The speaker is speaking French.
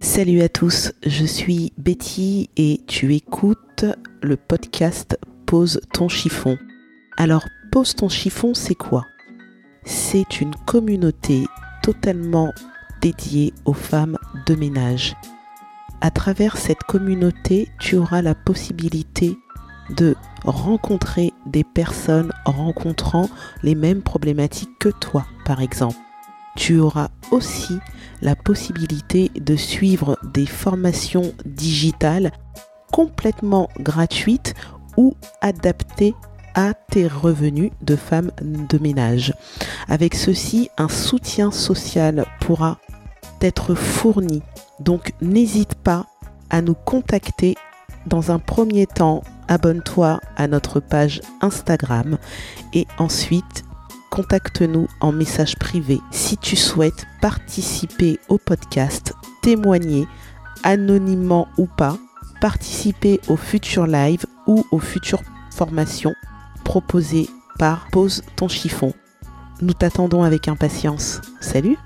Salut à tous, je suis Betty et tu écoutes le podcast Pose ton chiffon. Alors, Pose ton chiffon, c'est quoi? C'est une communauté totalement dédiée aux femmes de ménage. À travers cette communauté, tu auras la possibilité de rencontrer des personnes rencontrant les mêmes problématiques que toi, par exemple. Tu auras aussi la possibilité de suivre des formations digitales complètement gratuites ou adaptées à tes revenus de femme de ménage. Avec ceci, un soutien social pourra être fourni. Donc n'hésite pas à nous contacter. Dans un premier temps, abonne-toi à notre page Instagram et ensuite contacte-nous en message privé si tu souhaites participer au podcast, témoigner anonymement ou pas, participer aux futurs lives ou aux futures formations proposées par Pose ton chiffon. Nous t'attendons avec impatience. Salut